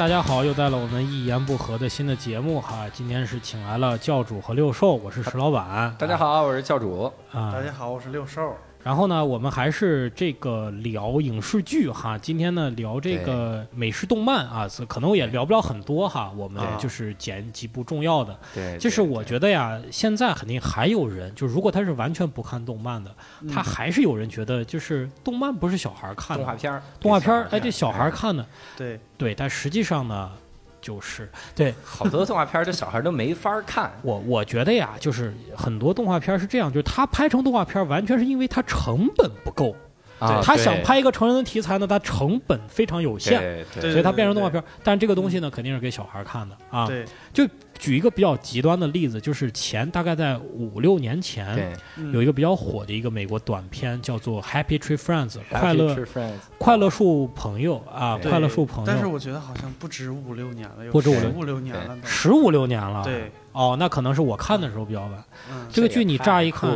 大家好，又到了我们一言不合的新的节目哈。今天是请来了教主和六兽，我是石老板。大家好，我是教主。啊大，家好，我是六兽。然后呢，我们还是这个聊影视剧哈。今天呢，聊这个美式动漫啊，可能也聊不了很多哈。我们啊就是捡几部重要的。对，就是我觉得呀，现在肯定还有人，就如果他是完全不看动漫的，他还是有人觉得就是动漫不是小孩看的，动画片儿，动画片儿，哎，这小孩看的，对，对，但实际上呢，就是对好多动画片儿，这小孩都没法看。我我觉得呀，就是很多动画片是这样，就是他拍成动画片完全是因为他成本不够，啊他想拍一个成人的题材呢，他成本非常有限，对对所以他变成动画片。但这个东西呢，肯定是给小孩看的啊。对，举一个比较极端的例子，就是前大概在五六年前，有一个比较火的一个美国短片，叫做《Happy Tree Friends》快乐 Friends 快乐树朋友啊，快乐树朋友，但是我觉得好像不止五六年了，有不止五六年了。十五六年了。对，哦，那可能是我看的时候比较晚。嗯，这个剧你乍一看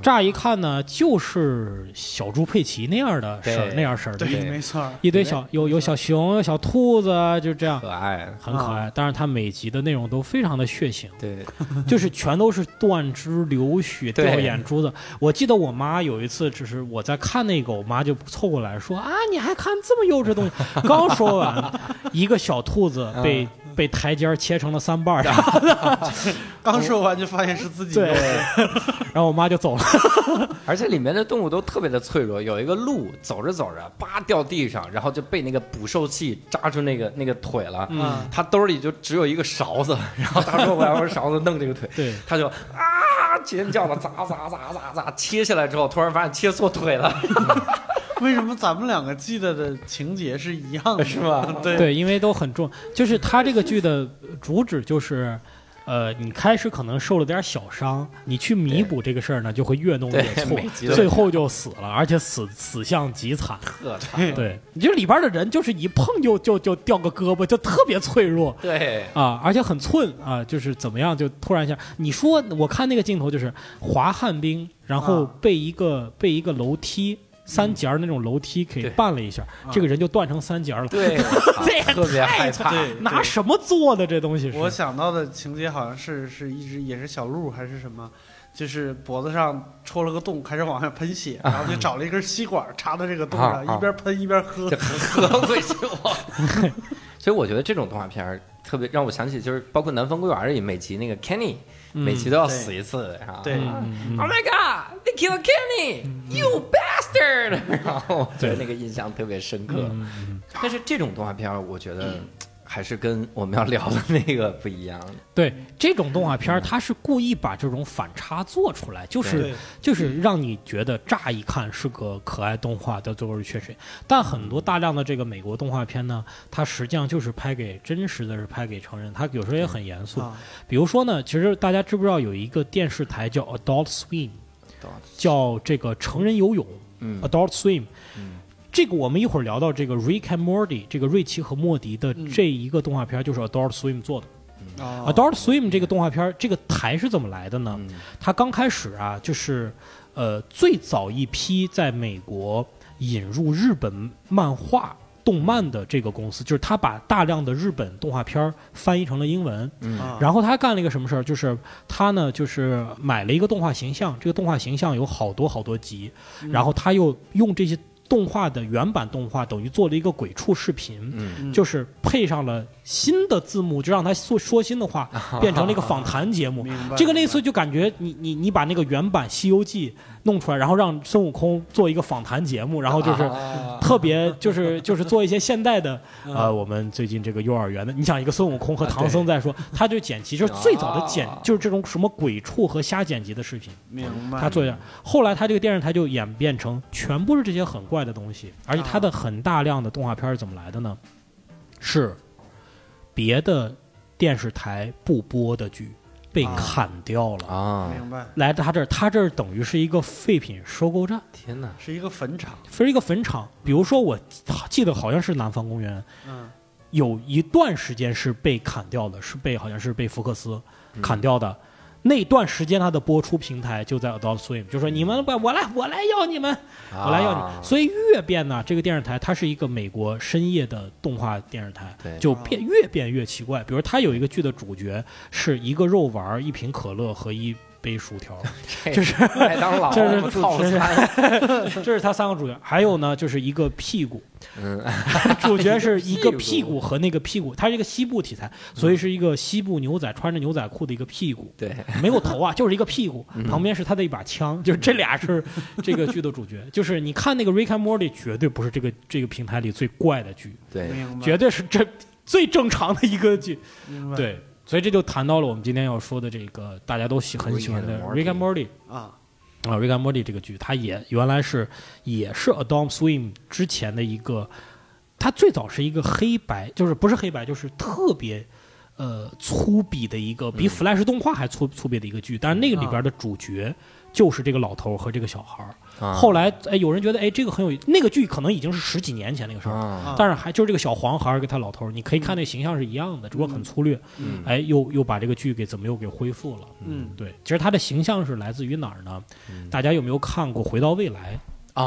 乍一看呢，就是小猪佩奇那样的事儿，那样式儿的，对，没错。一堆小有有小熊、有小兔子，就这样。可爱，很可爱，但是它每集的内容都非常的血腥，对，就是全都是断肢、流血、掉眼珠子。我记得我妈有一次，只是我在看那个，我妈就凑过来说：“啊，你还看这么幼稚的东西？”刚说完，一个小兔子被、被台阶儿切成了三瓣儿，刚说完就发现是自己对的。然后我妈就走了。而且里面的动物都特别的脆弱。有一个鹿走着走着，叭掉地上，然后就被那个捕兽器扎住那个那个腿了。嗯，他兜里就只有一个勺子，然后他说我要用勺子弄这个腿，对，他就啊尖叫的砸砸砸砸砸，切下来之后，突然发现切错腿了，为什么咱们两个记得的情节是一样的？是吧？对对，因为都很重，就是他这个剧的主旨就是。呃，你开始可能受了点小伤，你去弥补这个事儿呢，就会越弄越错最后就死了，而且死死相极惨。特惨。对，你就里边的人就是一碰就就就掉个胳膊，就特别脆弱对，啊，而且很寸啊，就是怎么样就突然一下，你说我看那个镜头就是滑旱冰，然后啊被一个、被一个楼梯三节儿那种楼梯给绊了一下，这个人就断成三节儿了。对，这也特别害怕。对，拿什么做的这东西是？我想到的情节好像是是一只也是小鹿还是什么，就是脖子上戳了个洞，开始往下喷血，然后就找了一根吸管插到这个洞上，一边喷一边喝这。喝回去我。所以我觉得这种动画片儿特别让我想起，就是包括《南方公园》里每集那个 Kenny，、嗯每期都要死一次，哈对 Oh my God! They killed Kenny! You bastard! 然后我觉得那个印象特别深刻。但是这种动画片儿，我觉得还是跟我们要聊的那个不一样。对，这种动画片儿，它是故意把这种反差做出来，就是就是让你觉得乍一看是个可爱动画，到最后是缺水。但很多大量的这个美国动画片呢，它实际上就是拍给真实的是拍给成人，它有时候也很严肃。啊，比如说呢，其实大家知不知道有一个电视台叫 Adult Swim，叫这个成人游泳嗯 Adult Swim。嗯这个我们一会儿聊到这个 Rick and Morty，这个瑞奇和莫迪的嗯这一个动画片就是 Adult Swim 做的。啊 Adult Swim 这个动画片，这个台是怎么来的呢？嗯它刚开始啊，就是呃最早一批在美国引入日本漫画动漫的这个公司，就是他把大量的日本动画片翻译成了英文。嗯啊然后他干了一个什么事儿？就是他呢，就是买了一个动画形象，这个动画形象有好多好多集，嗯然后他又用这些动画的原版动画，等于做了一个鬼畜视频。就是配上了新的字幕，就让他说说新的话，变成了一个访谈节目。这个类似就感觉你你你把那个原版《西游记》弄出来，然后让孙悟空做一个访谈节目，然后就是啊。特别就是就是做一些现代的嗯。呃，我们最近这个幼儿园的，你想一个孙悟空和唐僧在说，他就剪辑，就是最早的剪啊，就是这种什么鬼畜和瞎剪辑的视频，明白。他做一下。后来他这个电视台就演变成全部是这些很怪的东西，而且他的很大量的动画片是怎么来的呢？是别的电视台不播的剧被啊砍掉了。啊！明白，来他这儿，他这儿等于是一个废品收购站，天哪！是一个坟场。是一个坟场。比如说，我记得好像是南方公园，嗯有一段时间是被砍掉的，是被好像是被福克斯砍掉的。那段时间它的播出平台就在 Adult Swim，就说你们我来我来要你们，我来要啊你。所以越变呢，这个电视台它是一个美国深夜的动画电视台对，就变越变越奇怪。比如它有一个剧的主角是一个肉丸、一瓶可乐和一杯薯条，这就是麦当劳这是套这是餐，这是他三个主角。还有呢，就是一个屁股，嗯，主角是一个屁股和那个屁股，它是一个西部题材，所以是一个西部牛仔穿着牛仔裤的一个屁股，对，没有头啊，就是一个屁股，嗯旁边是他的一把枪，就是这俩是这个剧的主角。就是你看那个《Rick and Morty》，绝对不是这个这个平台里最怪的剧，对，绝对是这最正常的一个剧。对，所以这就谈到了我们今天要说的这个大家都喜很喜欢的 Rick and《Morty》。啊，啊，《Rick and Morty》这个剧，它也原来是也是 Adam Swim 之前的一个，它最早是一个黑白，就是不是黑白，就是特别呃粗鄙的一个，比嗯 Flash 动画还粗粗鄙的一个剧。但是那个里边的主角就是这个老头和这个小孩儿。啊。后来哎，有人觉得哎这个很有，那个剧可能已经是十几年前那个事儿但是还就是这个小黄孩儿跟他老头儿，你可以看那形象是一样的，只不过很粗略。嗯哎，又又把这个剧给怎么又给恢复了？嗯，对，其实他的形象是来自于哪儿呢？嗯。大家有没有看过《回到未来？啊，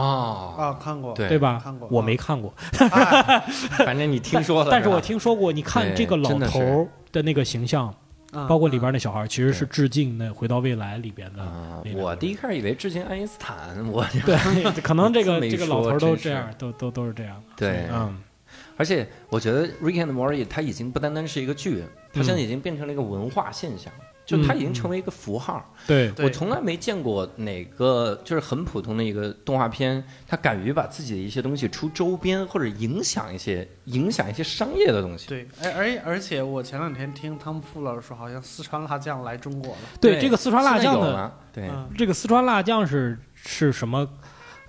啊，看过，对。对吧？看过。我没看过，哎 反正你听说了，但是我听说过。你看这个老头儿的那个形象，啊包括里边那小孩，其实是致敬那《回到未来》里边的。我第一开始以为致敬爱因斯坦，我对，可能这个 这个老头都这样，都都都是这样。对，嗯，而且我觉得《Rick and Morty》它已经不单单是一个剧，它现在已经变成了一个文化现象，就它已经成为一个符号。对，对。我从来没见过哪个就是很普通的一个动画片，它敢于把自己的一些东西出周边或者影响一些影响一些商业的东西。对，而而而且我前两天听汤姆傅老师说，好像四川辣酱来中国了，对这个四川辣酱的对，嗯。这个四川辣酱是是什么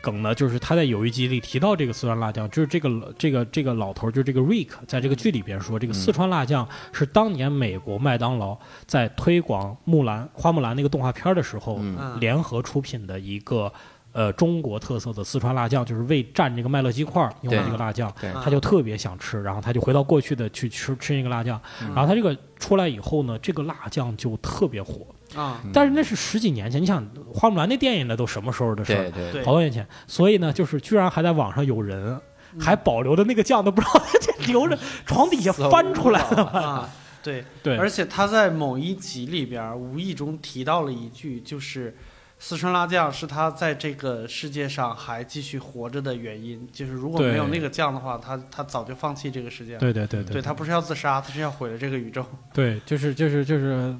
梗呢？就是他在有一集里提到这个四川辣酱，就是这个这个这个老头儿，就是这个 Rick，在这个剧里边说，这个四川辣酱是当年美国麦当劳在推广木兰花木兰那个动画片的时候，联合出品的一个。呃，中国特色的四川辣酱，就是为蘸这个麦乐鸡块儿用的这个辣酱，他就特别想吃，然后他就回到过去的去吃吃那个辣酱，嗯然后他这个出来以后呢，这个辣酱就特别火，啊，但是那是十几年前，你想花木兰那电影那都什么时候的事儿？对对对好多年前，所以呢，就是居然还在网上有人嗯还保留的那个酱都不知道这留着床底下翻出来了。啊，对，对而且他在某一集里边无意中提到了一句，就是四川辣酱是他在这个世界上还继续活着的原因。就是如果没有那个酱的话，他他早就放弃这个世界了。对对对对他不是要自杀，他是要毁了这个宇宙。对，就是就是就是，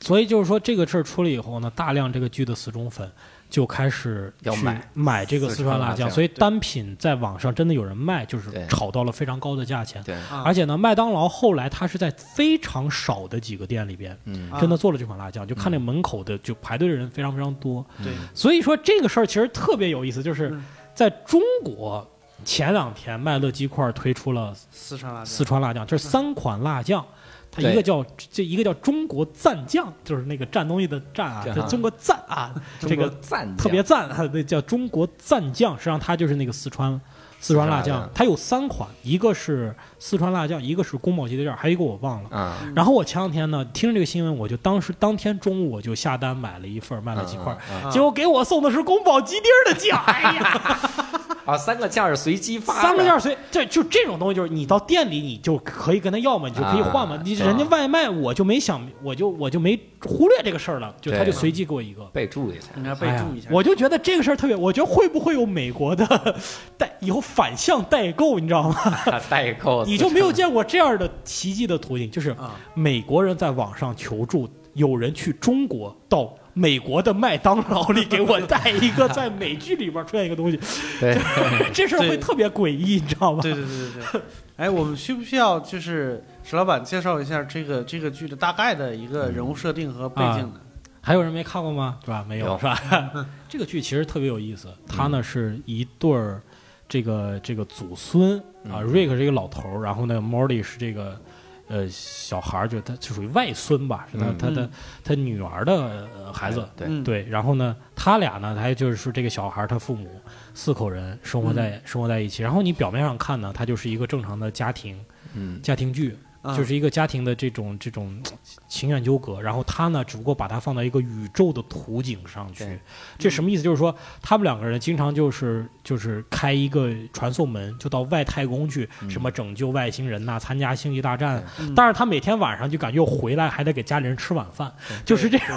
所以就是说这个事儿出了以后呢，大量这个剧的死忠粉就开始去要买买这个四四川辣酱，所以单品在网上真的有人卖，就是炒到了非常高的价钱。对，啊而且呢，麦当劳后来它是在非常少的几个店里边，真的做了这款辣酱，就看那门口的就排队的人非常非常多。对，所以说这个事儿其实特别有意思，就是嗯在中国前两天麦乐鸡块推出了四川辣酱。四川辣酱，这是三款辣酱。它一个叫这一个叫中国赞将，就是那个蘸东西的蘸啊，这这中国赞啊，这个赞特别赞啊，那叫中国赞将。实际上他就是那个四川四川辣酱，它有三款，一个是四川辣酱，一个是宫保鸡丁酱，还有一个我忘了。啊，然后我前两天呢，听着这个新闻，我就当时当天中午我就下单买了一份卖了几块，嗯嗯嗯啊结果给我送的是宫保鸡丁的酱，哎呀，啊，三个酱是随机发，三个件随这就这种东西，就是你到店里你就可以跟他要嘛，你就可以换嘛。啊你人家外卖我就没想，我就我就没忽略这个事儿了，就他就随机给我一个。备注一下。应该备注一下。我就觉得这个事儿特别，我觉得会不会有美国的代以后反向代购，你知道吗？代购，你就没有见过这样的奇迹的途径，就是啊，美国人在网上求助，有人去中国到美国的麦当劳里给我带一个在美剧里边出现一个东西，对，这事儿会特别诡异，你知道吗？对对对对对。哎，我们需不需要就是石老板介绍一下这个这个剧的大概的一个人物设定和背景呢？还有人没看过吗？是吧？没有有是吧？这个剧其实特别有意思，它呢是一对儿这个这个祖孙啊嗯，Rick 是一个老头儿，然后呢，Morty 是这个呃小孩儿，就他就属于外孙吧，是他嗯。他的他女儿的呃孩子。对，嗯，对，然后呢，他俩呢，他就是说这个小孩儿他父母四口人生活在、生活在一起。然后你表面上看呢，他就是一个正常的家庭嗯。家庭剧，嗯就是一个家庭的这种这种呃情感纠葛。然后他呢，只不过把它放到一个宇宙的图景上去。这什么意思？就是说他们两个人经常就是就是开一个传送门，就到外太空去，嗯什么拯救外星人呐、参加星际大战。嗯但是他每天晚上就感觉又回来，还得给家里人吃晚饭，就是这种。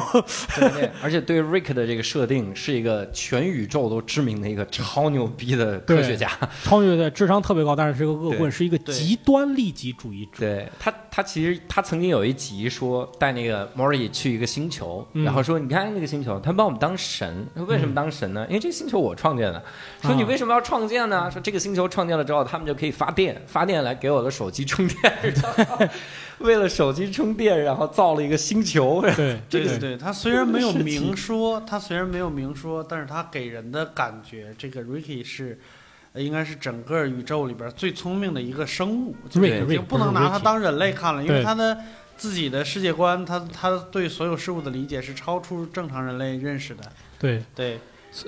而且对 Rick 的这个设定是一个全宇宙都知名的一个超牛逼的科学家。超牛的智商特别高，但是是个恶棍，是一个极端利己主义者。对他，他其实他曾经有一集说带那个 Mori 去一个星球，嗯然后说你看那个星球，他把我们当神，说为什么当神呢？因为这个星球我创建的。说你为什么要创建呢？说这个星球创建了之后，他们就可以发电，发电来给我的手机充电。然后 为了手机充电，然后造了一个星球。对对对 对，他虽然没有明说，他虽然没有明说，但是他给人的感觉，这个 Ricky 是，呃应该是整个宇宙里边最聪明的一个生物，就不能拿他当人类看了，因为对他的自己的世界观，他他对所有事物的理解是超出正常人类认识的。对，对，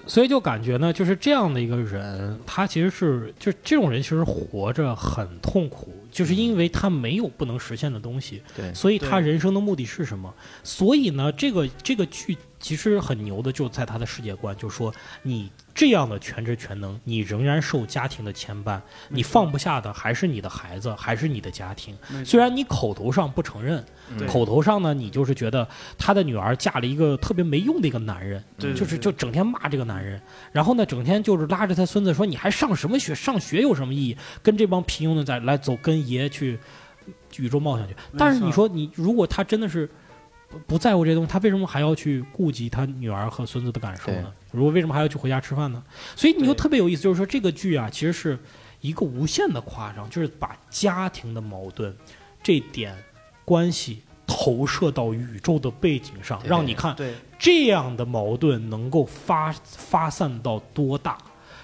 所以就感觉呢，就是这样的一个人，他其实是就这种人，其实活着很痛苦，就是因为他没有不能实现的东西，对所以他人生的目的是什么？所以呢，这个这个剧其实很牛的，就在他的世界观，就说你这样的全职全能，你仍然受家庭的牵绊，你放不下的还是你的孩子，还是你的家庭。虽然你口头上不承认，口头上呢，你就是觉得他的女儿嫁了一个特别没用的一个男人，就是就整天骂这个男人，然后呢，整天就是拉着他孙子说你还上什么学？上学有什么意义？跟这帮平庸的在来走，跟爷去宇宙冒险去。但是你说你如果他真的是不不在乎这些东西，他为什么还要去顾及他女儿和孙子的感受呢？如果为什么还要去回家吃饭呢？所以你就特别有意思，就是说这个剧啊，其实是一个无限的夸张，就是把家庭的矛盾这点关系投射到宇宙的背景上，让你看，这样的矛盾能够发发散到多大。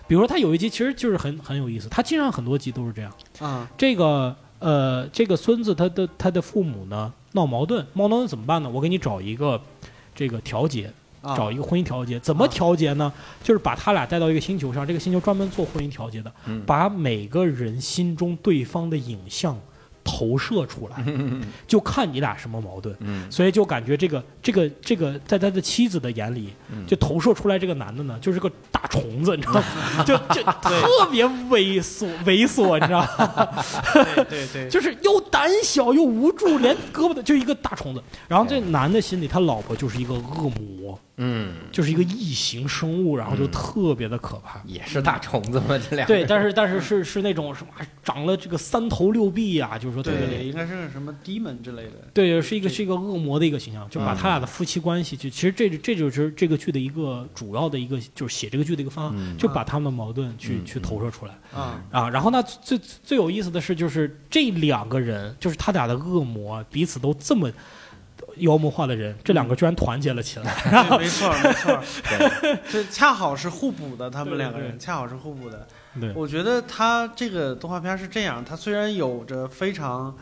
比如说，他有一集其实就是很很有意思，他经常很多集都是这样。嗯，这个呃，这个孙子他的他的父母呢闹矛盾，闹矛盾怎么办呢？我给你找一个这个调解，啊找一个婚姻调解，怎么啊调节呢？就是把他俩带到一个星球上，这个星球专门做婚姻调节的，嗯。把每个人心中对方的影像投射出来，就看你俩什么矛盾。嗯。所以就感觉这个这个这个，在他的妻子的眼里，嗯。就投射出来这个男的呢，就是个大虫子，你知道吗？就就特别猥琐猥琐，你知道吗？对对对，就是又胆小又无助，连胳膊的就一个大虫子。然后这男的心里，他老婆就是一个恶魔，嗯，就是一个异形生物，然后就嗯。特别的可怕。也是大虫子嘛，这俩对，但是但是是是那种什么长了这个三头六臂呀、就是说特别厉害对，应该是什么 demon 之类的。对，是一个是一个恶魔的一个形象，就把嗯。他俩的夫妻关系，就其实这这就是这个剧的一个主要的一个就是写这个剧的一个方向，嗯。就把他们的矛盾去嗯。去投射出来。啊，啊。然后呢，最最最有意思的是，就是这两个人，就是他俩的恶魔，彼此都这么妖魔化的人，这两个居然团结了起来。对没错没错，这恰好是互补的，他们两个人恰好是互补的。对，我觉得他这个动画片是这样，它虽然有着非常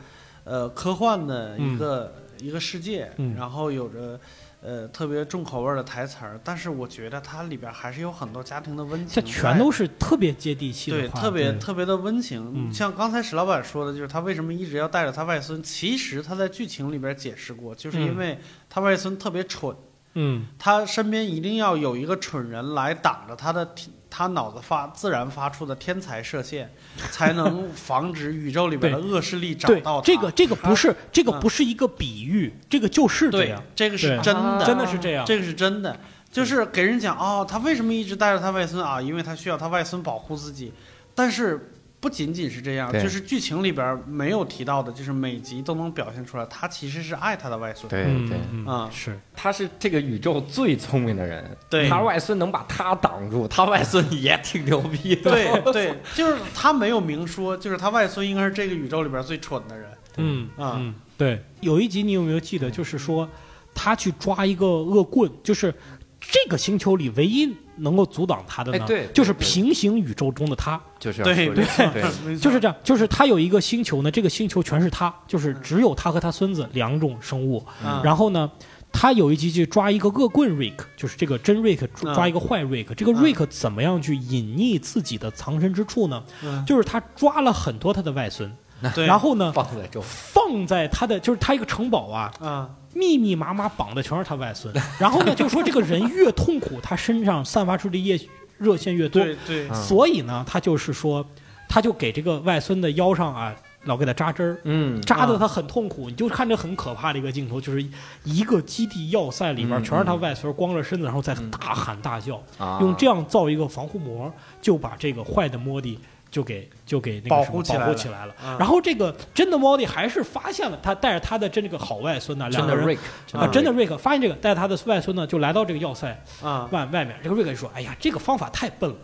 呃科幻的一个、一个世界，嗯。然后有着呃特别重口味的台词儿，但是我觉得它里边还是有很多家庭的温情这，全都是特别接地气的对，特别特别的温情。嗯像刚才史老板说的，就是他为什么一直要带着他外孙，其实他在剧情里边解释过，就是因嗯为他外孙特别蠢。嗯他身边一定要有一个蠢人来挡着他的天他脑子发自然发出的天才射线，才能防止宇宙里边的恶势力找到他。这个这个不是 这个嗯不是一个比喻，这个就是这样，，这个是真的，真的是这样。这个是真的，就是给人讲哦，他为什么一直带着他外孙啊？因为他需要他外孙保护自己，但是。不仅仅是这样，就是剧情里边没有提到的，就是每集都能表现出来，他其实是爱他的外孙。对嗯对，嗯啊是他是这个宇宙最聪明的人，对他外孙能把他挡住，他外孙也挺牛逼的。对对，就是他没有明说，就是他外孙应该是这个宇宙里边最蠢的人。嗯啊嗯，对，有一集你有没有记得？就是说他去抓一个恶棍，就是这个星球里唯一能够阻挡他的呢，哎对就是平行宇宙中的他，就是这个对，就是这样，就是他有一个星球呢，这个星球全是他，就是只有他和他孙子两种生物，嗯。然后呢。他有一集去抓一个恶棍 Rick，就是这个真 Rick 抓一个坏 Rick，、这个嗯。Rick 怎么样去隐匿自己的藏身之处呢？嗯。就是他抓了很多他的外孙，对，然后呢放在，放在他的就是他一个城堡啊，啊，密密麻麻绑的全是他外孙。然后呢，就说这个人越痛苦，他身上散发出的液热线越多，对对。嗯。所以呢，他就是说，他就给这个外孙的腰上啊，老给他扎针儿。嗯，扎的他很痛苦，你就看着很可怕的一个镜头，就是一个基地要塞里边嗯全是他外孙光着身子，然后在大喊大叫，啊。用这样造一个防护膜，就把这个坏的莫蒂就给就给那个什么保护起来了。保护起来了。啊。然后这个真的莫蒂还是发现了他带着他的真这个好外孙呢，两个人 Rick，啊，真的 Rick 瑞克发现这个，带着他的外孙呢就来到这个要塞。啊，外外面，这个瑞克就说：“哎呀，这个方法太笨了。”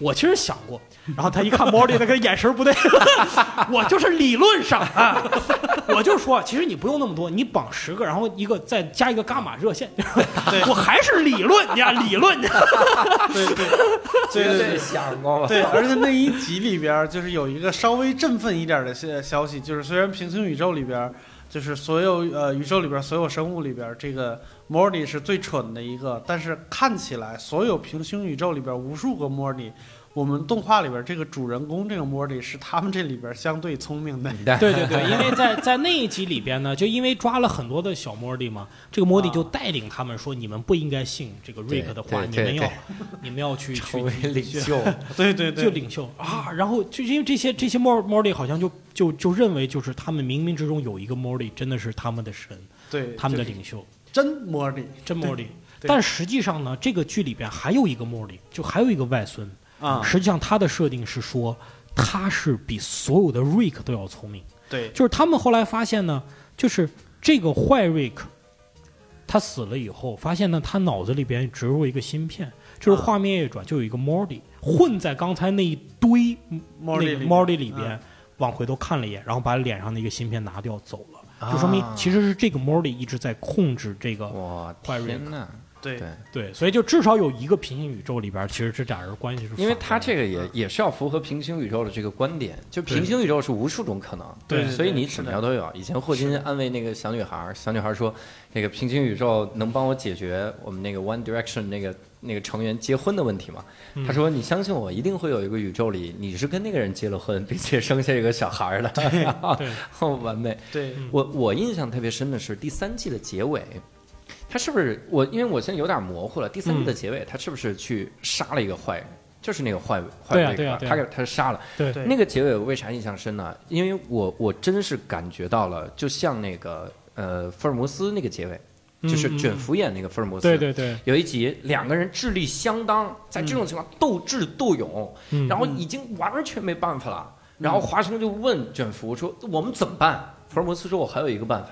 我其实想过，然后他一看莫蒂那个眼神不对，我就是理论上啊，我就说，其实你不用那么多，你绑十个，然后一个再加一个伽马热线，我还是理论呀，理论。对对对绝对对对。想过对，而且那一集里边儿就是有一个稍微振奋一点的消消息，就是虽然平行宇宙里边儿，就是所有呃宇宙里边所有生物里边，这个 Morty 是最蠢的一个，但是看起来所有平行宇宙里边无数个 Morty，我们动画里边这个主人公这个 Morty 是他们这里边相对聪明的。对对对，因为在在那一集里边呢，就因为抓了很多的小莫蒂嘛，这个莫蒂啊就带领他们说，你们不应该信这个瑞克的话，你们要你们要去去成为领袖，对对对，就领袖。啊，然后就因为这些这些莫莫蒂好像就就就认为就是他们冥冥之中有一个莫蒂真的是他们的神，对他们的就是真 Morty 真莫莉。但实际上呢，这个剧里边还有一个莫莉，就还有一个外孙。啊，实际上他的设定是说，他是比所有的瑞克都要聪明。对。就是他们后来发现呢，就是这个坏瑞克，他死了以后，发现呢，他脑子里边植入一个芯片，就是啊。画面一转，就有一个 Morty 混在刚才那一堆个里边 Morty 里边嗯，往回头看了一眼，然后把脸上的一个芯片拿掉走了，啊就说明其实是这个 Morty 一直在控制这个。哇，坏瑞天呐！对对，所以就至少有一个平行宇宙里边，其实这俩人关系是因为他这个也也是要符合平行宇宙的这个观点，就平行宇宙是无数种可能，对所以你怎么样都有。以前霍金安慰那个小女孩，小女孩说，那个平行宇宙能帮我解决我们那个 One Direction 那个那个成员结婚的问题吗？嗯他说，你相信我，一定会有一个宇宙里你是跟那个人结了婚，并且生下一个小孩儿的，对，哦，完美。对嗯我我印象特别深的是第三季的结尾，他是不是我？因为我现在有点模糊了。第三季嗯的结尾，他是不是去杀了一个坏人？就是那个坏坏对啊他给他杀了。对对那个结尾我为啥印象深呢？因为我我真是感觉到了，就像那个呃福尔摩斯那个结尾，就是卷福演那个福尔摩斯。对对对，有一集两个人智力相当，在这种情况斗智斗勇，嗯然后已经完全没办法了。然后华生就问卷福说：“我们怎么办？”福尔摩斯说：“我还有一个办法。”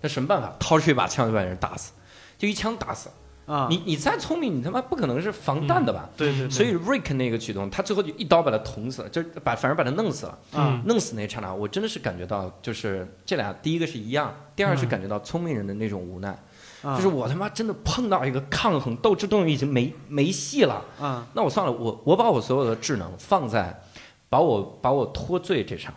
那什么办法？掏出一把枪就把人打死，就一枪打死。啊，你你再聪明，你他妈不可能是防弹的吧？对对对，所以 Rick 那个举动，他最后就一刀把他捅死了，就把反而把他弄死了。嗯。弄死那一刹那，我真的是感觉到，就是这俩第一个是一样，第二是感觉到聪明人的那种无奈，啊就是我他妈真的碰到一个抗衡斗智斗勇已经没没戏了，啊那我算了，我我把我所有的智能放在把我把我脱罪这上，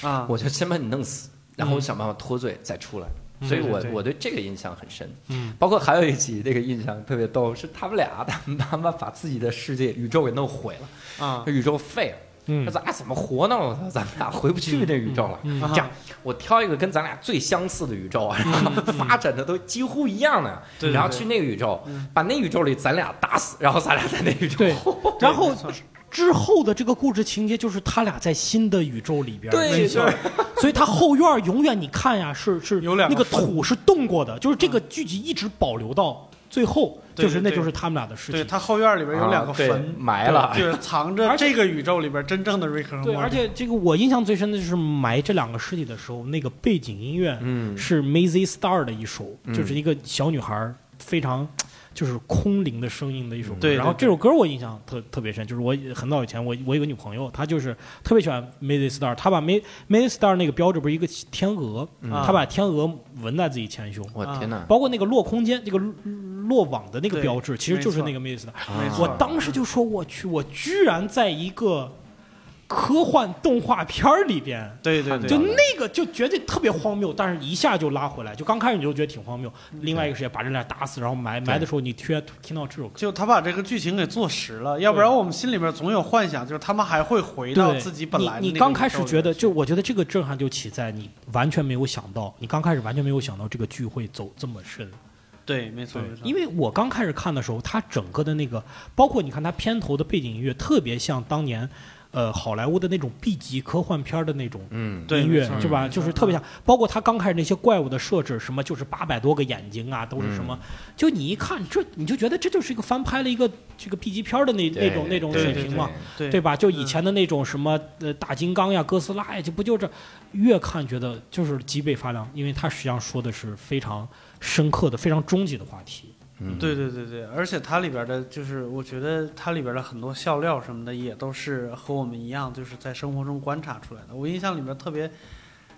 啊，我就先把你弄死，然后我想办法脱罪再出来。所以我我对这个印象很深，嗯，包括还有一集那个印象特别逗，是他们俩 他们他妈把自己的世界宇宙给弄毁了，啊。宇宙废了，嗯。那咱俩怎么活呢？我操，咱们俩回不去那宇宙了。嗯。这样，我挑一个跟咱俩最相似的宇宙啊，然后 发展的都几乎一样的，然后去那个宇宙，把那宇宙里咱俩打死，然后咱俩在那宇宙。对，然后 之后的这个故事情节就是他俩在新的宇宙里边，对所以他后院永远你看呀，是是那个有两个缝。土是动过的，就是这个剧集一直保留到最后，就是那就是他们俩的事情。对他后院里边有两个坟，埋了，就是藏着而这个宇宙里边真正的瑞克和对，莫蒂而且这个我印象最深的就是埋这两个尸体的时候，那个背景音乐嗯，是 Maisie Star 的一首，嗯。就是一个小女孩非常就是空灵的声音的一首歌。然后这首歌我印象特特别深，就是我很早以前我我有个女朋友，她就是特别喜欢 Maisie Star，她把 May Maisie Star 那个标志不是一个天鹅，嗯她把天鹅纹在自己前胸。我天哪！包括那个落空间，这个落网的那个标志，其实就是那个 Maisie Star。我当时就说，我去，我居然在一个科幻动画片儿里边。对对对，就那个就绝对特别荒谬，但是一下就拉回来。就刚开始你就觉得挺荒谬，另外一个世界把人俩打死，然后埋埋的时候，你突然听到这首歌，就他把这个剧情给做实了，要不然我们心里边总有幻想，就是他们还会回到自己本来的你那个你刚开始觉得，就我觉得这个震撼就起在你完全没有想到，你刚开始完全没有想到这个剧会走这么深。对，没错没错，因为我刚开始看的时候，它整个的那个，包括你看它片头的背景音乐，特别像当年，呃，好莱坞的那种 B 级科幻片的那种音乐是吧？就是特别像，包括他刚开始那些怪物的设置，什么就是八百多个眼睛啊，都是什么？就你一看这，你就觉得这就是一个翻拍了一个这个 B 级片的那那种那种水平嘛，对对吧？就以前的那种什么呃大金刚呀、哥斯拉呀，就不就这，越看觉得就是脊背发凉，因为他实际上说的是非常深刻的、非常终极的话题。嗯，对对对对，而且它里边的，就是我觉得它里边的很多笑料什么的，也都是和我们一样，就是在生活中观察出来的。我印象里面特别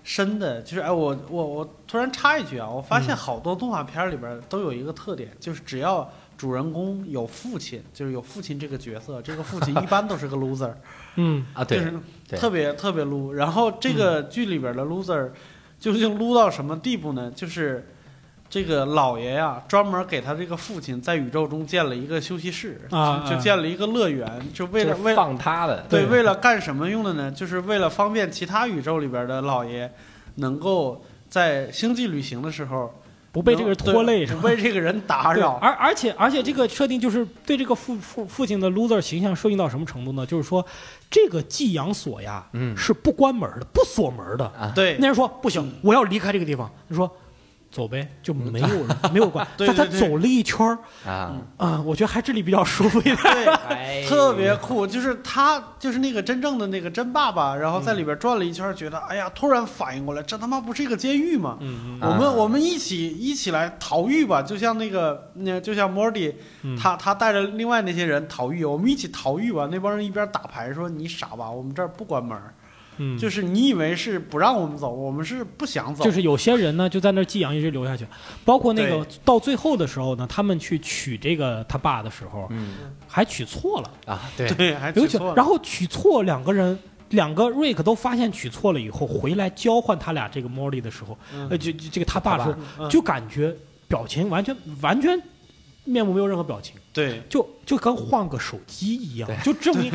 深的，就是哎，我我我突然插一句啊，我发现嗯好多动画片里边都有一个特点，就是只要主人公有父亲，就是有父亲这个角色，这个父亲一般都是个 loser，嗯啊，对，就是对特别特别撸。然后这个剧里边的 loser 究竟撸到什么地步呢？就是这个老爷呀、专门给他这个父亲在宇宙中建了一个休息室，啊就就建了一个乐园，就为了为放他的，对对为了干什么用的呢？就是为了方便其他宇宙里边的老爷能够在星际旅行的时候不被这个人拖累是？不被这个人打扰。而而且而且这个设定就是对这个父父父亲的 loser 形象设定到什么程度呢？就是说这个寄养所呀，嗯是不关门的，不锁门的。啊，对那人说不行，我要离开这个地方。你说走呗，就没有人 没有关。对但他对对走了一圈儿啊，啊，我觉得还这里比较舒服一点。对，哎特别酷，就是他就是那个真正的那个真爸爸，然后在里边转了一圈，觉得哎呀，突然反应过来，这他妈不是一个监狱吗？嗯我们啊我们一起一起来逃狱吧，就像那个那就像莫迪，嗯他他带着另外那些人逃狱，我们一起逃狱吧。那帮人一边打牌说你傻吧，我们这儿不关门，嗯，就是你以为是不让我们走，我们是不想走，就是有些人呢就在那儿寄养一直留下去，包括那个到最后的时候呢，他们去取这个他爸的时候嗯还取错了。啊，对，对，还娶取错，了，然后取错两个人，两个瑞克都发现取错了以后，回来交换他俩这个莫莉的时候，嗯呃，就就这个他爸的时候，嗯就感觉表情完全完全面部没有任何表情，对就就跟换个手机一样，就证明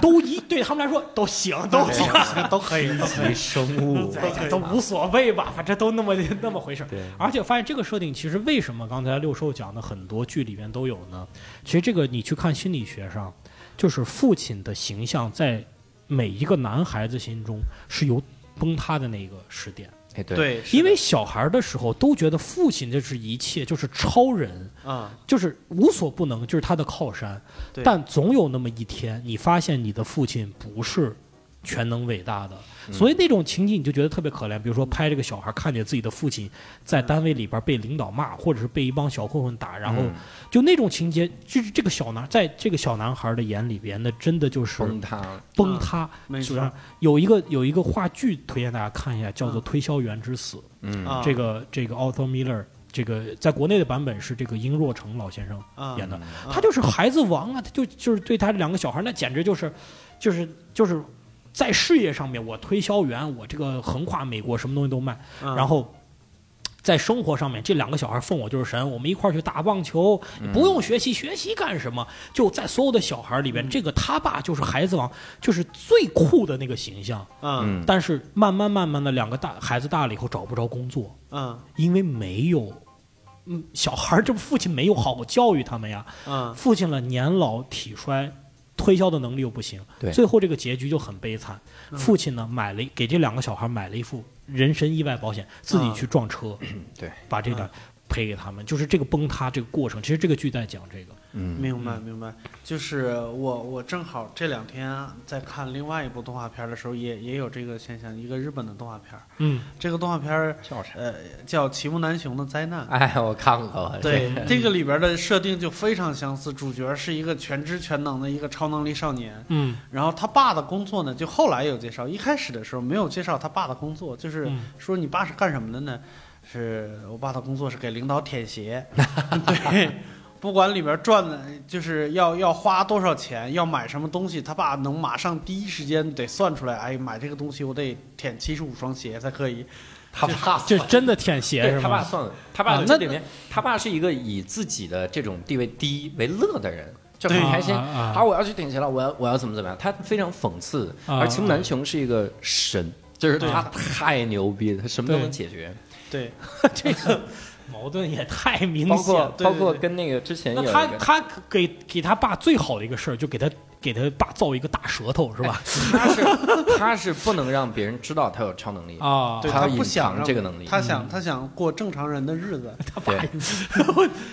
都一对他们来说都行，都行，都可以，都可以级生物，都无所谓吧，反正都那么 那么回事。对，而且发现这个设定其实为什么刚才六兽讲的很多剧里面都有呢？其实这个你去看心理学上，就是父亲的形象在每一个男孩子心中是有崩塌的那个时点，哎对，对，因为小孩的时候都觉得父亲就是一切，就是超人，啊，就是无所不能，就是他的靠山。但总有那么一天，你发现你的父亲不是全能伟大的，所以那种情景你就觉得特别可怜。比如说拍这个小孩看见自己的父亲在单位里边被领导骂，或者是被一帮小混混打，然后嗯。就那种情节，就是这个小男在这个小男孩的眼里边，那真的就是崩塌了，崩塌。没错。主要有一个有一个话剧推荐大家看一下，叫做《推销员之死》。嗯。啊。这个这个 Arthur Miller，这个在国内的版本是这个殷若成老先生啊。演的，啊他就是孩子王啊，他就就是对他两个小孩，那简直就是，就是就是在事业上面，我推销员，我这个横跨美国，什么东西都卖，啊然后。在生活上面，这两个小孩奉我就是神，我们一块儿去打棒球，不用学习，学习干什么？就在所有的小孩里边，这个他爸就是孩子王，就是最酷的那个形象。嗯嗯，但是慢慢慢慢的，两个大孩子大了以后找不着工作，嗯因为没有，嗯，小孩儿这父亲没有好好教育他们呀。嗯父亲了年老体衰，推销的能力又不行，对最后这个结局就很悲惨。嗯父亲呢买了给这两个小孩买了一副人身意外保险，自己去撞车，对，把这个赔给他们。就是这个崩塌这个过程，其实这个剧在讲这个。嗯，明白明白，就是我我正好这两天在看另外一部动画片的时候也，也有这个现象，一个日本的动画片，嗯这个动画片儿叫啥？呃叫《奇木南雄的灾难》。哎，我看过，对，这个里边的设定就非常相似，主角是一个全知全能的一个超能力少年，嗯然后他爸的工作呢，就后来有介绍，一开始的时候没有介绍他爸的工作，就是嗯说你爸是干什么的呢？是我爸的工作是给领导舔鞋，对不管里边赚的，就是要要花多少钱，要买什么东西，他爸能马上第一时间得算出来。哎，买这个东西我得舔七十五双鞋才可以。他爸就真的舔鞋是吗？他爸算了，他爸啊那这里面，他爸是一个以自己的这种地位低为乐的人，就很开心。啊啊啊好，我要去顶鞋了，我要我要怎么怎么样？他非常讽刺，啊而青木南雄是一个神，就是他太牛逼了，他什么都能解决，对，这个矛盾也太明包显了。对括包括跟那个之前有那。他他给给他爸最好的一个事儿，就给他给他爸造一个大舌头，是吧？他是 他是不能让别人知道他有超能力，啊，对他不想这个能力他想他想过正常人的日子。对，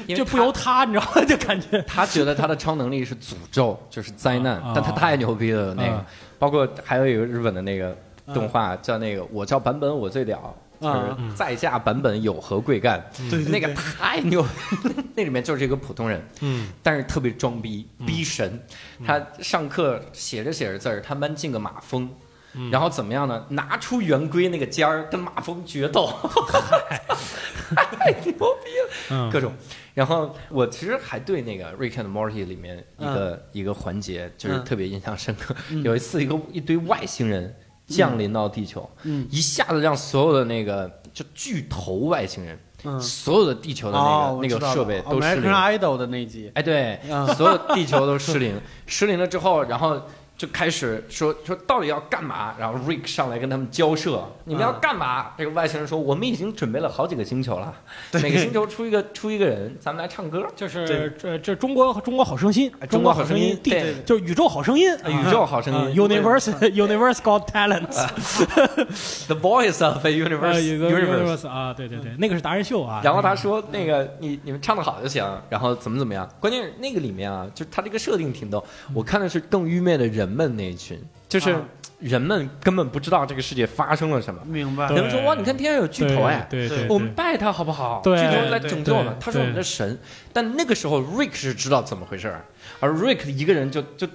因为就不由他，你知道吗？就感觉他觉得他的超能力是诅咒，就是灾难，啊但他太牛逼了。那个啊，包括还有一个日本的那个动画叫那个“我叫版本我最屌”，就是啊。在下版本有何贵干，对对那个对。太牛，那里面就是一个普通人，嗯。但是特别装逼，逼神。他上课写着写着字儿，他们班进个马蜂。嗯。然后怎么样呢？拿出圆规那个尖儿，跟马蜂决斗，太牛逼了！嗯。各种。然后我其实还对那个《Rick and Morty》里面一个、一个环节就是嗯。特别印象深刻。嗯。有一次，一个一堆外星人降临到地球，嗯。一下子让所有的那个就巨头外星人，嗯，所有的地球的那个、哦，那个设备都失 American 灵。Idol 的那一集。哎，对，嗯。所有地球都失灵，失灵了之后，然后就开始说说到底要干嘛？然后 Rick 上来跟他们交涉，你们要嗯干嘛？这个外星人说，我们已经准备了好几个星球了，每个星球出一个出一个人，咱们来唱歌。就是这这中国中国好声音，中国好声音对对就是宇宙好声音，啊宇宙好声音啊 Universe Universe Got Talent，The Voice of Universe Universe。啊，对对对，那个是达人秀啊。然后他说：“那个你你们唱的好就行，然后怎么怎么样？关键是那个里面啊，就是他这个设定挺逗。我看的是更愚昧的人们那一群，就是啊。人们根本不知道这个世界发生了什么。明白。对人们说哇，你看天上有巨头哎，我们拜他好不好？对巨头来拯救我们，他是我们的神。但那个时候，Rick 是知道怎么回事儿，而 Rick 一个人就就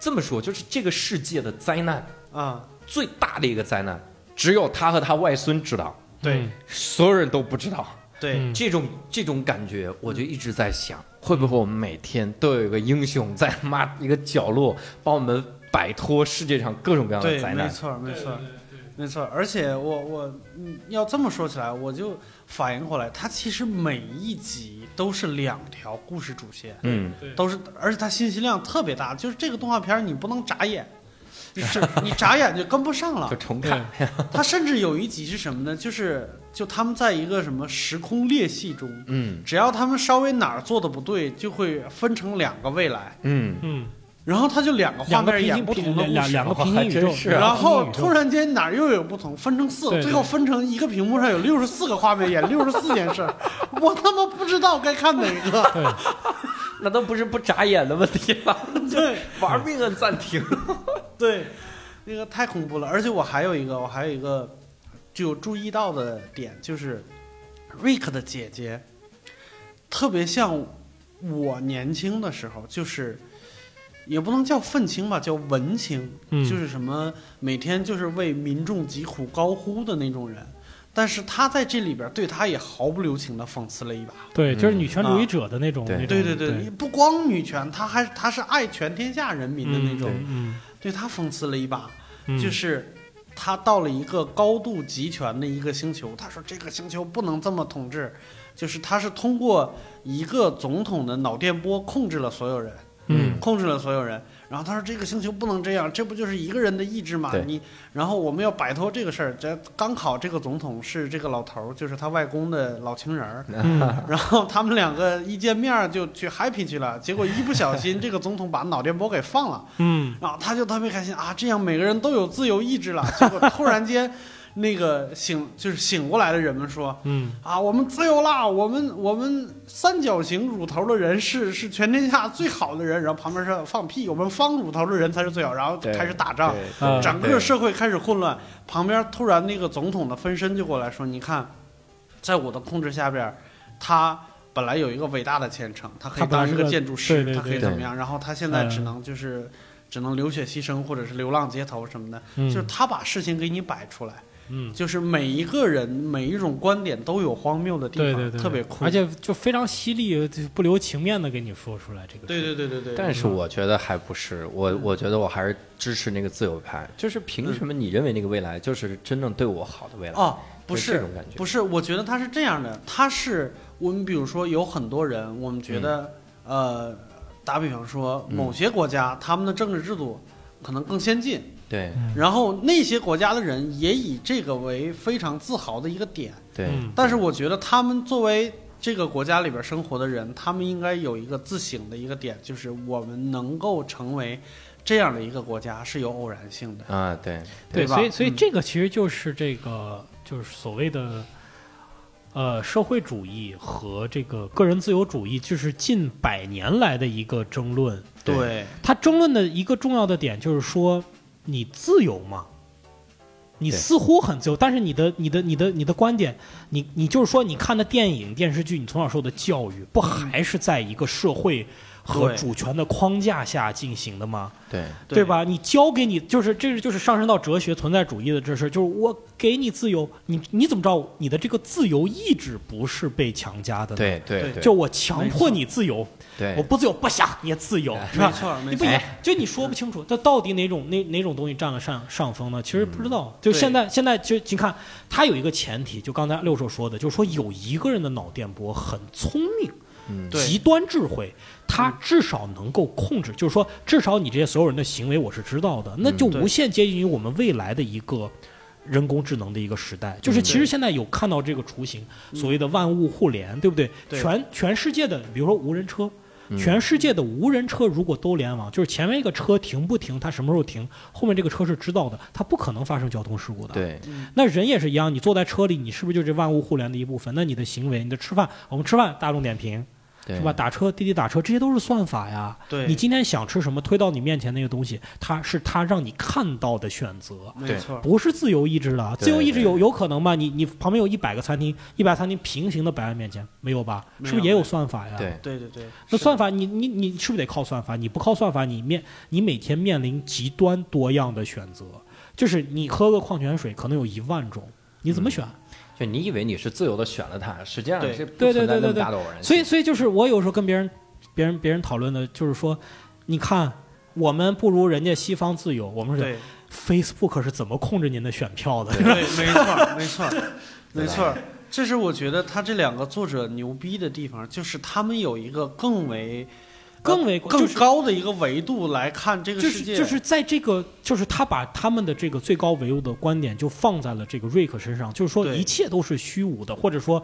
这么说，就是这个世界的灾难啊，最大的一个灾难，只有他和他外孙知道，对。嗯。所有人都不知道。对，嗯。这种这种感觉，我就一直在想，会不会我们每天都有一个英雄在他妈一个角落，帮我们摆脱世界上各种各样的，灾难？没错，没错，没错。而且我我嗯，要这么说起来，我就反应过来，它其实每一集都是两条故事主线，嗯，都是，而且它信息量特别大。就是这个动画片你不能眨眼，你是 你眨眼就跟不上了就。重看。它甚至有一集是什么呢？就是就他们在一个什么时空裂隙中，嗯只要他们稍微哪儿做的不对，就会分成两个未来，嗯，嗯，然后他就两个画面演不同的故事。两两个平还行宇宙，真是啊然后突然间哪儿又有不同，分成四最后分成一个屏幕上有六十四个画面，演 六十四件事，我他妈不知道该看哪个。那都不是不眨眼的问题了，对玩命按暂停。对，那个太恐怖了。而且我还有一个，我还有一个就注意到的点，就是瑞克的姐姐特别像我年轻的时候，就是也不能叫愤青吧，叫文青，嗯。就是什么每天就是为民众疾苦高呼的那种人。但是他在这里边对他也毫不留情的讽刺了一把。对，就是嗯女权主义者的那种，对。那种对对对，不光女权，他还他是爱全天下人民的那种，嗯。对他讽刺了一把。嗯，就是他到了一个高度集权的一个星球，他说这个星球不能这么统治，就是他是通过一个总统的脑电波控制了所有人，嗯控制了所有人。然后他说这个星球不能这样，这不就是一个人的意志吗？你，然后我们要摆脱这个事儿。这刚好这个总统是这个老头儿，就是他外公的老情人儿。嗯 然后他们两个一见面儿就去 happy 去了，结果一不小心这个总统把脑电波给放了。嗯然后他就特别开心啊，这样每个人都有自由意志了。结果突然间，那个醒就是醒过来的人们说嗯啊，我们自由啦，我们我们三角形乳头的人是是全天下最好的人。然后旁边说放屁，我们方乳头的人才是最好。然后对开始打仗，整个社会开始混乱。旁边突然那个总统的分身就过来说：“你看，在我的控制下边，他本来有一个伟大的前程，他可以当是个建筑师，他可以怎么样？然后他现在嗯只能就是、只能流血牺牲，或者是流浪街头什么的。嗯，就是他把事情给你摆出来，嗯，就是每一个人每一种观点都有荒谬的地方，对对对，特别酷，而且就非常犀利，就不留情面的给你说出来这个。对对对对对，但是我觉得还不是我，我觉得我还是支持那个自由派。就是凭什么你认为那个未来就是真正对我好的未来？哦，不就是这种感觉。不是，我觉得他是这样的，他是我们比如说有很多人，我们觉得、呃，打比方说嗯。某些国家、他们的政治制度可能更先进，对。嗯。然后那些国家的人也以这个为非常自豪的一个点，对，嗯。但是我觉得他们作为这个国家里边生活的人，他们应该有一个自省的一个点，就是我们能够成为这样的一个国家是有偶然性的。啊，对，对，对吧？所以所以嗯。这个其实就是这个就是所谓的。呃，社会主义和这个个人自由主义，就是近百年来的一个争论。对。对它争论的一个重要的点就是说，你自由吗？你似乎很自由，但是你的、你的、你的、你的观点，你你就是说，你看的电影、电视剧，你从小受的教育，不还是在一个社会和主权的框架下进行的吗？对，对？吧？你教给你，就是这个就是上升到哲学存在主义的这事儿，就是我给你自由，你你怎么着？你的这个自由意志不是被强加的呢？对，对，对，就我强迫你自由，对我，不自由不想你也自由，是吧没？错，没你不错。也就你说不清楚，这到底哪种哪哪种东西占了上上风呢？其实不知道。就现在现在就你看，它有一个前提，就刚才六叔说的，就是说有一个人的脑电波很聪明，嗯，极端智慧，他至少能够控制，就是说至少你这些所有人的行为我是知道的，那就无限接近于我们未来的一个。人工智能的一个时代，就是其实现在有看到这个雏形，所谓的万物互联，对不对？全全世界的，比如说无人车，嗯。全世界的无人车如果都联网，就是前面一个车停不停，它什么时候停，后面这个车是知道的，它不可能发生交通事故的。，对，那人也是一样，你坐在车里，你是不是就是万物互联的一部分？那你的行为，你的吃饭，我们吃饭大众点评。对是吧？？打车滴滴打车，这些都是算法呀。对，你今天想吃什么，推到你面前那个东西，它是它让你看到的选择。没错，不是自由意志的，自由意志有有可能吗？你你旁边有一百个餐厅，一百餐厅平行的摆在面前，没有吧？有是不是也有算法呀？对，对对对。那算法，你你你是不是得靠算法？你不靠算法，你面你每天面临极端多样的选择，就是你喝个矿泉水可能有一万种，你怎么选？就你以为你是自由的选了他，实际上对是不对对存在那么对对对大的偶然性。所以所以就是我有时候跟别人别人别人讨论的就是说，你看我们不如人家西方自由，我们是 Facebook 是怎么控制您的选票的？对，没错，没错，没错。这是我觉得他这两个作者牛逼的地方，就是他们有一个更为、更为更高的一个维度来看这个就世界。是就是在这个，就是他把他们的这个最高维度的观点就放在了这个瑞克身上，就是说一切都是虚无的，或者说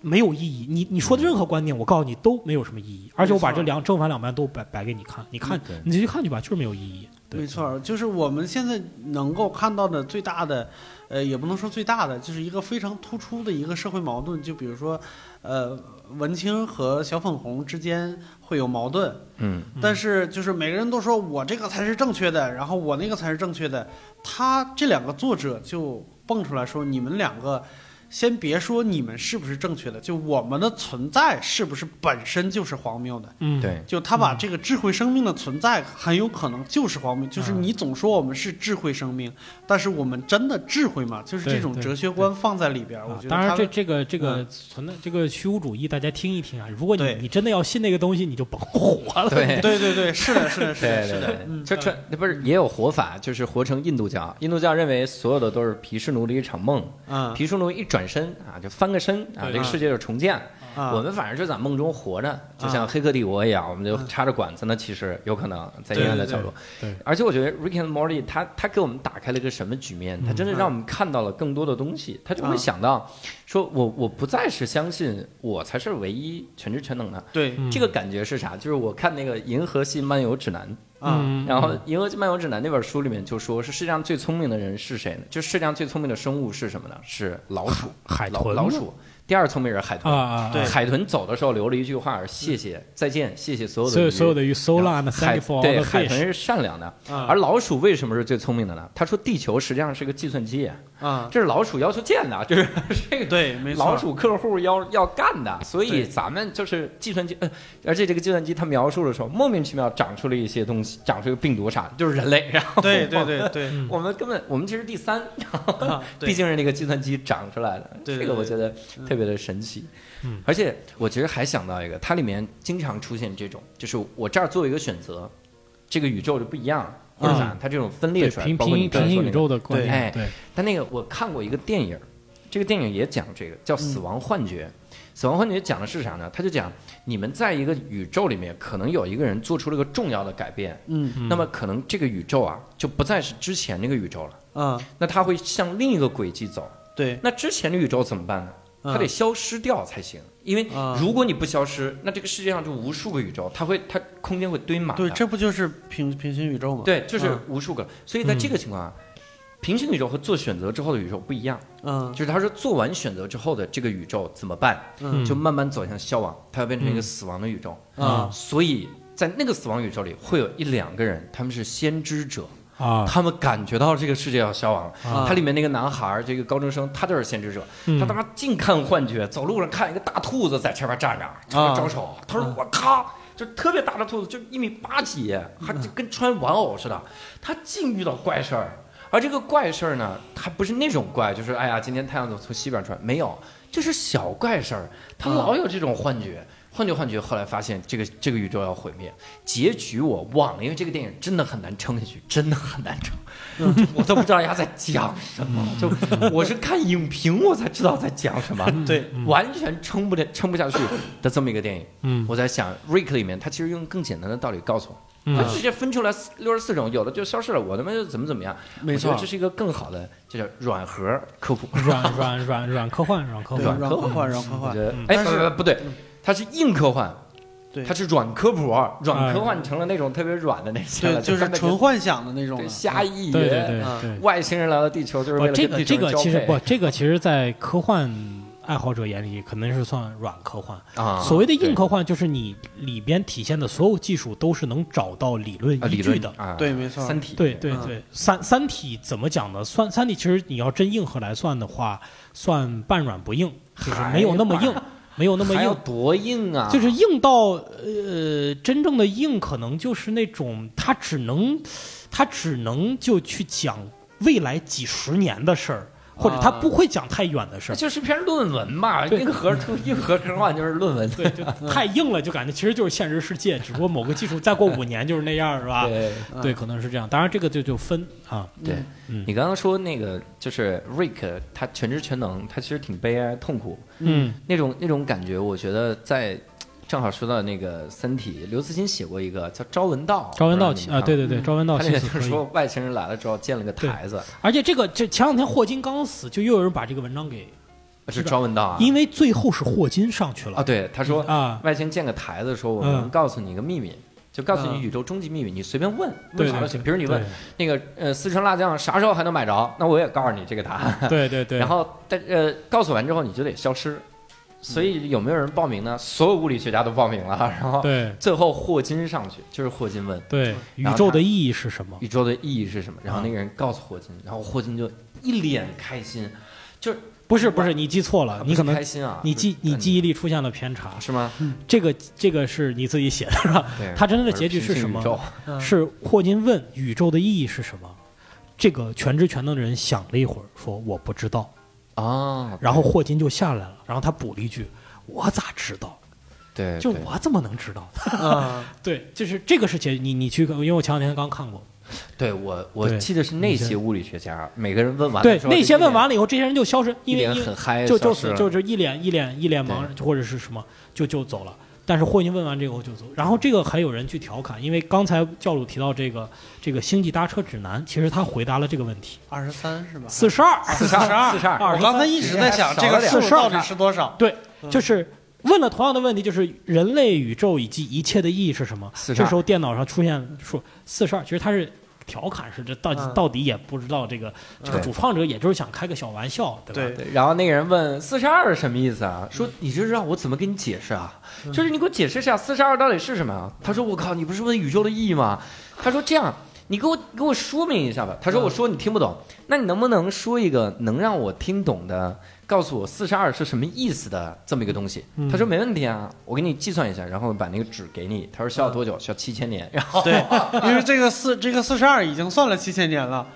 没有意义。你你说的任何观点，我告诉你都没有什么意义，而且我把这两正反两面都摆摆给你看，你看你自己看去吧，就是没有意义。没错，就是我们现在能够看到的最大的，呃，也不能说最大的，就是一个非常突出的一个社会矛盾。就比如说，呃，文青和小粉红之间会有矛盾，嗯，但是就是每个人都说我这个才是正确的，然后我那个才是正确的。他这两个作者就蹦出来说，你们两个先别说你们是不是正确的，就我们的存在是不是本身就是荒谬的。嗯，对，就他把这个智慧生命的存在很有可能就是荒谬，就是你总说我们是智慧生命，但是我们真的智慧吗？就是这种哲学观放在里边，我觉得啊当然这这个这个存在这个虚无主义，大家听一听啊。如果你你真的要信那个东西，你就甭活了。对。对对对，是的，是的，是的，是的对，，嗯，就这不是也有活法，就是活成印度教。印度教认为所有的都是毗湿奴的一场梦，嗯毗湿奴一转身啊，就翻个身啊，这个世界就重建。啊，我们反正就在梦中活着，就像啊《黑客帝国》一样，我们就插着管子呢。其实有可能在阴暗的角落。对而且我觉得 Rick and Morty 他他给我们打开了一个什么局面？他真的让我们看到了更多的东西。他就会啊想到，说我我不再是相信我才是唯一全知全能的。对嗯这个感觉是啥？就是我看那个《银河系漫游指南》，啊，嗯然后《银河系漫游指南》那本书里面就说，是世界上最聪明的人是谁呢？就世界上最聪明的生物是什么呢？是老鼠。海豚老老鼠，第二聪明人海豚。对海豚走的时候留了一句话：“谢谢，再见，谢谢所有的鱼。”所有所有的鱼 so long 海 thank you for all 对海豚是善良的，啊。而老鼠为什么是最聪明的呢？他说地球实际上是个计算机，啊，这是老鼠要求建的，就是这个对，没错，老鼠客户要要干的，所以咱们就是计算机，呃，而且这个计算机它描述的时候莫名其妙长出了一些东西，长出一个病毒啥的，就是人类，然后对对对 我们根本我们其实第三，毕竟是那个计算机长出来的，对这个我觉得特别的神奇。嗯而且我其实还想到一个，它里面经常出现这种，就是我这儿做一个选择，这个宇宙就不一样了，或者咋，它这种分裂出来，平包括你平平行宇宙的观对哎点，对，但那个我看过一个电影，这个电影也讲这个叫《死亡幻觉》。死亡幻觉讲的是啥呢？他就讲你们在一个宇宙里面，可能有一个人做出了个重要的改变，嗯嗯那么可能这个宇宙啊就不再是之前那个宇宙了，啊，那他会向另一个轨迹走。对，那之前的宇宙怎么办呢？嗯它得消失掉才行，因为啊如果你不消失，那这个世界上就无数个宇宙，它会它空间会堆满。对，这不就是平平行宇宙吗？，对，就是嗯无数个。所以在这个情况下，平行宇宙和做选择之后的宇宙不一样。嗯就是他说做完选择之后的这个宇宙怎么办？嗯就慢慢走向消亡，它要变成一个死亡的宇宙。啊所以在那个死亡宇宙里，会有一两个人，他们是先知者，啊他们感觉到这个世界要消亡了。啊它里面那个男孩儿，这个高中生，他就是先知者，嗯他他妈净看幻觉，走路上看一个大兔子在前面站着，朝他招手，他说我靠。就特别大的兔子，就一米八几，还就跟穿玩偶似的。他净遇到怪事儿，而这个怪事儿呢，他不是那种怪，就是哎呀，今天太阳怎么从西边出来，没有，这是小怪事儿。他老有这种幻觉，幻觉，幻觉。后来发现这个这个宇宙要毁灭，结局我忘了，因为这个电影真的很难撑下去，真的很难撑。我都不知道人家在讲什么，就我是看影评我才知道在讲什么，对，完全撑不了撑不下去的这么一个电影。嗯。我在想，Rick 里面他其实用更简单的道理告诉我，他嗯直接分出来六十四种，有的就消失了，我他妈就怎么怎么样。没错。这，是一个更好的，这叫软核科普。软软软软科幻，软科对，幻，软科幻，软科幻，哎，不不不对，它是硬科幻，对。它是软科普，软科幻成了那种特别软的那些就是纯幻想的那种，瞎意对对对对。外星人来到地球就是为不，了这个这个其实不，这个其实，在科幻爱好者眼里，可能是算软科幻。啊，所谓的硬科幻，就是你里边体现的所有技术都是能找到理论啊理论依据的。啊，对，没错，三体。嗯对对对，三三体怎么讲呢？算三体其实你要真硬核来算的话，算半软不硬，就是没有那么硬，没有那么硬。多硬啊！就是硬到呃，真正的硬可能就是那种他只能，他只能就去讲未来几十年的事儿，或者它啊不会讲太远的事儿。那就是篇论文嘛，对硬核 硬核科幻就是论文。对，就太硬了，就感觉其实就是现实世界，只不过某个技术再过五年就是那样，是吧？对嗯对，可能是这样。当然，这个就就分啊，对，嗯你刚刚说那个就是 Rick，他全知全能，他其实挺悲哀痛苦嗯那种那种感觉，我觉得在。正好说到那个《三体》，刘慈欣写过一个叫《朝闻道》，朝闻道啊，对对对，朝闻道过他那个就是。说外星人来了之后建了个台子，而且这个这前两天霍金刚死，就又有人把这个文章给，是朝闻道啊。因为最后是霍金上去了啊，对，他说啊，外星建个台子，说我们嗯能告诉你一个秘密，就告诉你嗯宇宙终极秘密，你随便问，问啥都行。比如你问那个呃四川辣酱啥时候还能买着，那我也告诉你这个答案。对对对，然后但呃告诉完之后你就得消失，所以有没有人报名呢？所有物理学家都报名了，然后对最后霍金上去，就是霍金问对，宇宙的意义是什么？宇宙的意义是什么，然后啊那个人告诉霍金，然后霍金就一脸开心，就不是不是，你记错了，你可能开心啊，你记你记忆力出现了偏差。是吗？这个这个是你自己写的是吧？对，他真正的结局是什么是霍金问宇宙的意义是什么？这个全知全能的人想了一会儿，说我不知道。啊，然后霍金就下来了，然后他补了一句：“我咋知道？对，就我怎么能知道啊，？” 对，就是这个事情你你去，因为我前两天刚看过。对我我记得是那些物理学家，每个人问完对那些问完了以后，这些人就消失，一脸，因为很嗨，就就是就是一脸一脸一脸茫然，或者是什么，就就走了。但是霍金问完这个后就走，然后这个还有人去调侃，因为刚才教主提到这个这个星际搭车指南，其实他回答了这个问题，二十三是吧？四十二，四十二，四十二，我刚才一直在想这个四十二。到底是多少？对，嗯。就是问了同样的问题，就是人类、宇宙以及一切的意义是什么？42这时候电脑上出现数四十二，其实它是调侃是这到底、嗯到底也不知道这个这个主创者也就是想开个小玩笑，对吧？对对，然后那个人问四十二是什么意思啊？说你这让我怎么跟你解释啊？就是你给我解释一下四十二到底是什么啊？他说我靠，你不是问宇宙的意义吗？他说这样，你给我给我说明一下吧。他说我说你听不懂，那你能不能说一个能让我听懂的，告诉我四十二是什么意思的这么一个东西？嗯他说没问题啊，我给你计算一下，然后把那个纸给你。他说需要多久？需要七千年。然后对，因为这个四这个四十二已经算了七千年了。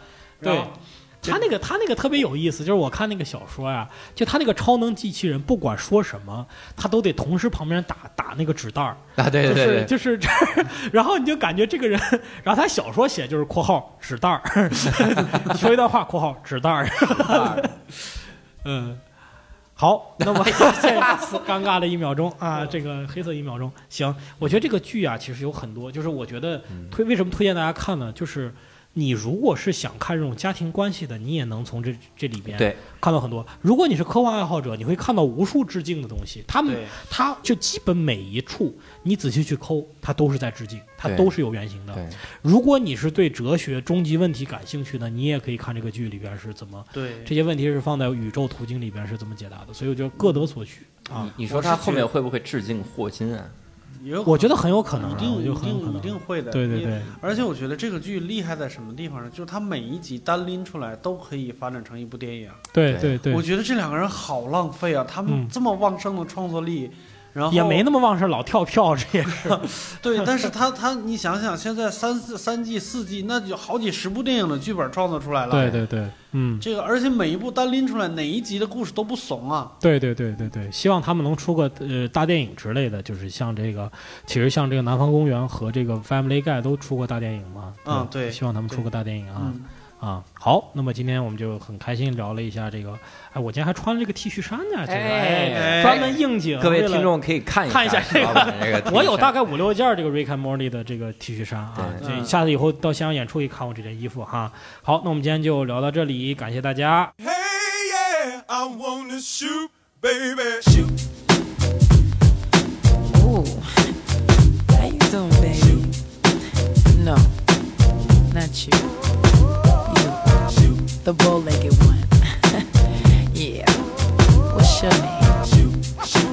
对，他那个他那个特别有意思，就是我看那个小说呀，就他那个超能机器人，不管说什么，他都得同时旁边打打那个纸袋儿，啊，对对对对，就是就是这，然后你就感觉这个人，然后他小说写就是括号纸袋儿，说一段话括号纸袋儿，嗯。好，那么尴尬的一秒钟啊，这个黑色一秒钟，行，我觉得这个剧啊，其实有很多，就是我觉得推为什么推荐大家看呢？就是你如果是想看这种家庭关系的，你也能从这这里边看到很多。如果你是科幻爱好者，你会看到无数致敬的东西。他们他就基本每一处，你仔细去抠，它都是在致敬，它都是有原型的。如果你是对哲学终极问题感兴趣的，你也可以看这个剧里边是怎么对这些问题是放在宇宙途径里边是怎么解答的。所以我觉得各得所需啊，你你说他后面会不会致敬霍金啊？也有我觉得很有可能啊，一定一定一。定会的。对对对，而且我觉得这个剧厉害在什么地方呢？就是它每一集单拎出来都可以发展成一部电影。对对对对，我觉得这两个人好浪费啊！他们嗯这么旺盛的创作力，然后也没那么旺盛，老跳票，这也是 对，但是他他你想想，现在三四三季四季，那就好几十部电影的剧本创作出来了。对对对，嗯，这个而且每一部单拎出来，哪一集的故事都不怂啊。对对对对对，希望他们能出个呃大电影之类的，就是像这个，其实像这个《南方公园》和这个《Family Guy》都出过大电影嘛。嗯对希望他们出个大电影啊。嗯，啊，好，那么今天我们就很开心聊了一下这个，哎，我今天还穿了这个 T 恤衫呢，这个，哎，专门应景，各位听众可以看一看一下 这个，我有大概五六件这个 Rick and Morty 的这个 T 恤衫啊，下次以后到香港演出也看我这件衣服哈。好，那我们今天就聊到这里，感谢大家。the bow-legged one. yeah. What's your name?